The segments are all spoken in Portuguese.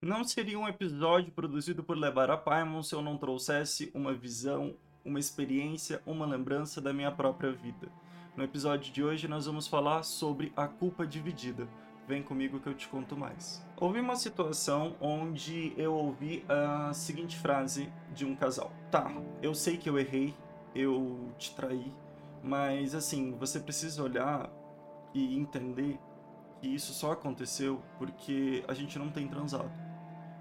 Não seria um episódio produzido por Lebar a Paimon se eu não trouxesse uma visão, uma experiência, uma lembrança da minha própria vida. No episódio de hoje nós vamos falar sobre a culpa dividida. Vem comigo que eu te conto mais. Houve uma situação onde eu ouvi a seguinte frase de um casal: Tá, eu sei que eu errei, eu te traí, mas assim, você precisa olhar e entender que isso só aconteceu porque a gente não tem transado.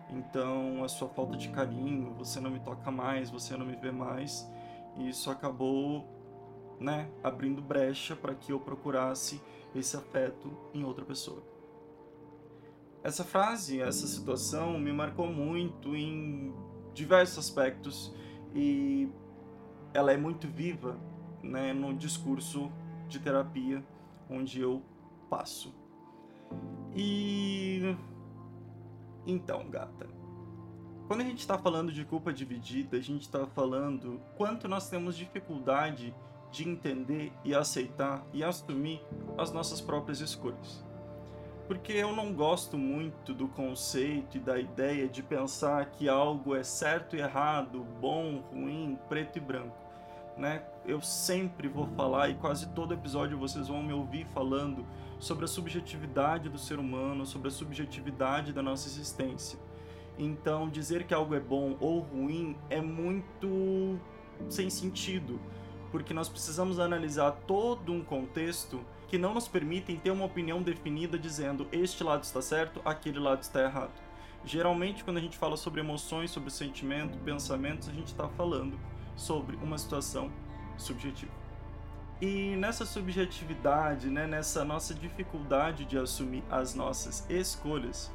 Então, a sua falta de carinho, você não me toca mais, você não me vê mais, e isso acabou, né, abrindo brecha para que eu procurasse esse afeto em outra pessoa. Essa frase, essa situação me marcou muito em diversos aspectos e ela é muito viva, né, no discurso de terapia onde eu passo. E então, gata, quando a gente está falando de culpa dividida, a gente está falando quanto nós temos dificuldade de entender e aceitar e assumir as nossas próprias escolhas. Porque eu não gosto muito do conceito e da ideia de pensar que algo é certo e errado, bom, ruim, preto e branco. Né? Eu sempre vou falar, e quase todo episódio vocês vão me ouvir falando sobre a subjetividade do ser humano, sobre a subjetividade da nossa existência. Então, dizer que algo é bom ou ruim é muito sem sentido, porque nós precisamos analisar todo um contexto que não nos permitem ter uma opinião definida dizendo este lado está certo, aquele lado está errado. Geralmente, quando a gente fala sobre emoções, sobre sentimento, pensamentos, a gente está falando sobre uma situação subjetiva. E nessa subjetividade, né, nessa nossa dificuldade de assumir as nossas escolhas,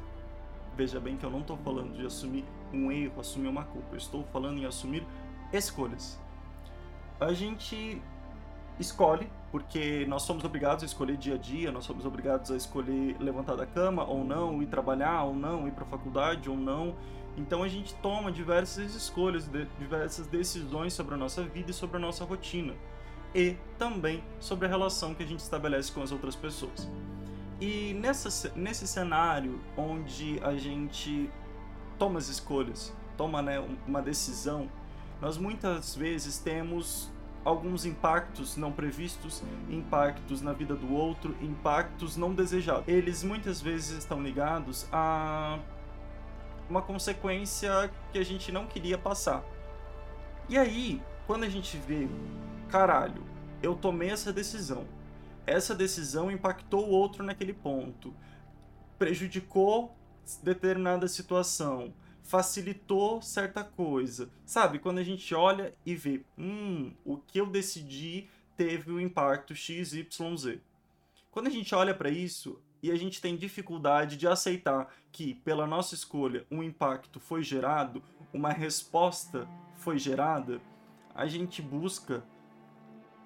veja bem que eu não estou falando de assumir um erro, assumir uma culpa, eu estou falando em assumir escolhas. A gente escolhe, porque nós somos obrigados a escolher dia a dia, nós somos obrigados a escolher levantar da cama ou não, ir trabalhar ou não, ir para a faculdade ou não. Então a gente toma diversas escolhas, diversas decisões sobre a nossa vida e sobre a nossa rotina e também sobre a relação que a gente estabelece com as outras pessoas. E nessa, nesse cenário onde a gente toma as escolhas, toma né, uma decisão, nós muitas vezes temos alguns impactos não previstos, impactos na vida do outro, impactos não desejados. Eles muitas vezes estão ligados a uma consequência que a gente não queria passar. E aí, quando a gente vê caralho, eu tomei essa decisão. Essa decisão impactou o outro naquele ponto, prejudicou determinada situação, facilitou certa coisa. Sabe, quando a gente olha e vê, hum, o que eu decidi teve um impacto XYZ. Quando a gente olha para isso e a gente tem dificuldade de aceitar que, pela nossa escolha, um impacto foi gerado, uma resposta foi gerada, a gente busca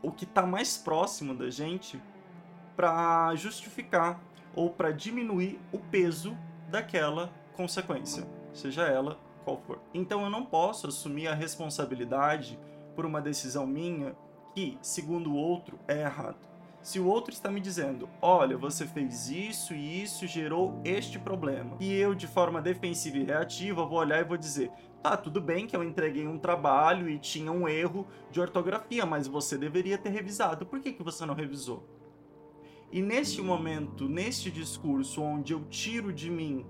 o que está mais próximo da gente para justificar ou para diminuir o peso daquela consequência, seja ela qual for. Então eu não posso assumir a responsabilidade por uma decisão minha que, segundo o outro, é errado. Se o outro está me dizendo, olha, você fez isso e isso gerou este problema, e eu, de forma defensiva e reativa, vou olhar e vou dizer, tá, tudo bem que eu entreguei um trabalho e tinha um erro de ortografia, mas você deveria ter revisado. Por que, que você não revisou? E neste momento, neste discurso onde eu tiro de mim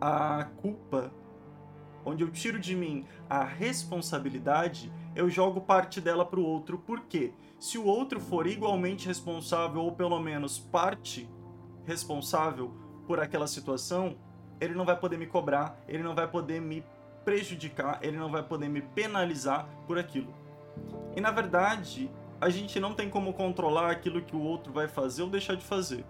a culpa, onde eu tiro de mim a responsabilidade, eu jogo parte dela para o outro. Por quê? Se o outro for igualmente responsável, ou pelo menos parte responsável por aquela situação, ele não vai poder me cobrar, ele não vai poder me prejudicar, ele não vai poder me penalizar por aquilo. E na verdade, a gente não tem como controlar aquilo que o outro vai fazer ou deixar de fazer.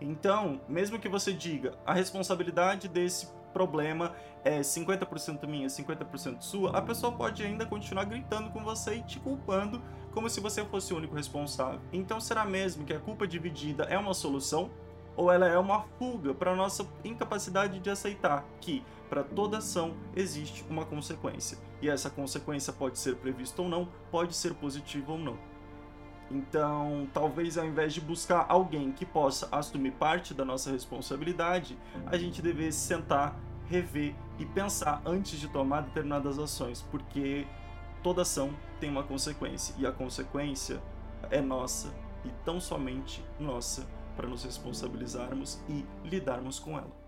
Então, mesmo que você diga a responsabilidade desse problema é 50% minha, 50% sua, a pessoa pode ainda continuar gritando com você e te culpando como se você fosse o único responsável. Então será mesmo que a culpa dividida é uma solução? Ou ela é uma fuga para nossa incapacidade de aceitar que para toda ação existe uma consequência. E essa consequência pode ser prevista ou não, pode ser positiva ou não. Então, talvez ao invés de buscar alguém que possa assumir parte da nossa responsabilidade, a gente devesse sentar, rever e pensar antes de tomar determinadas ações, porque toda ação tem uma consequência e a consequência é nossa e tão somente nossa para nos responsabilizarmos e lidarmos com ela.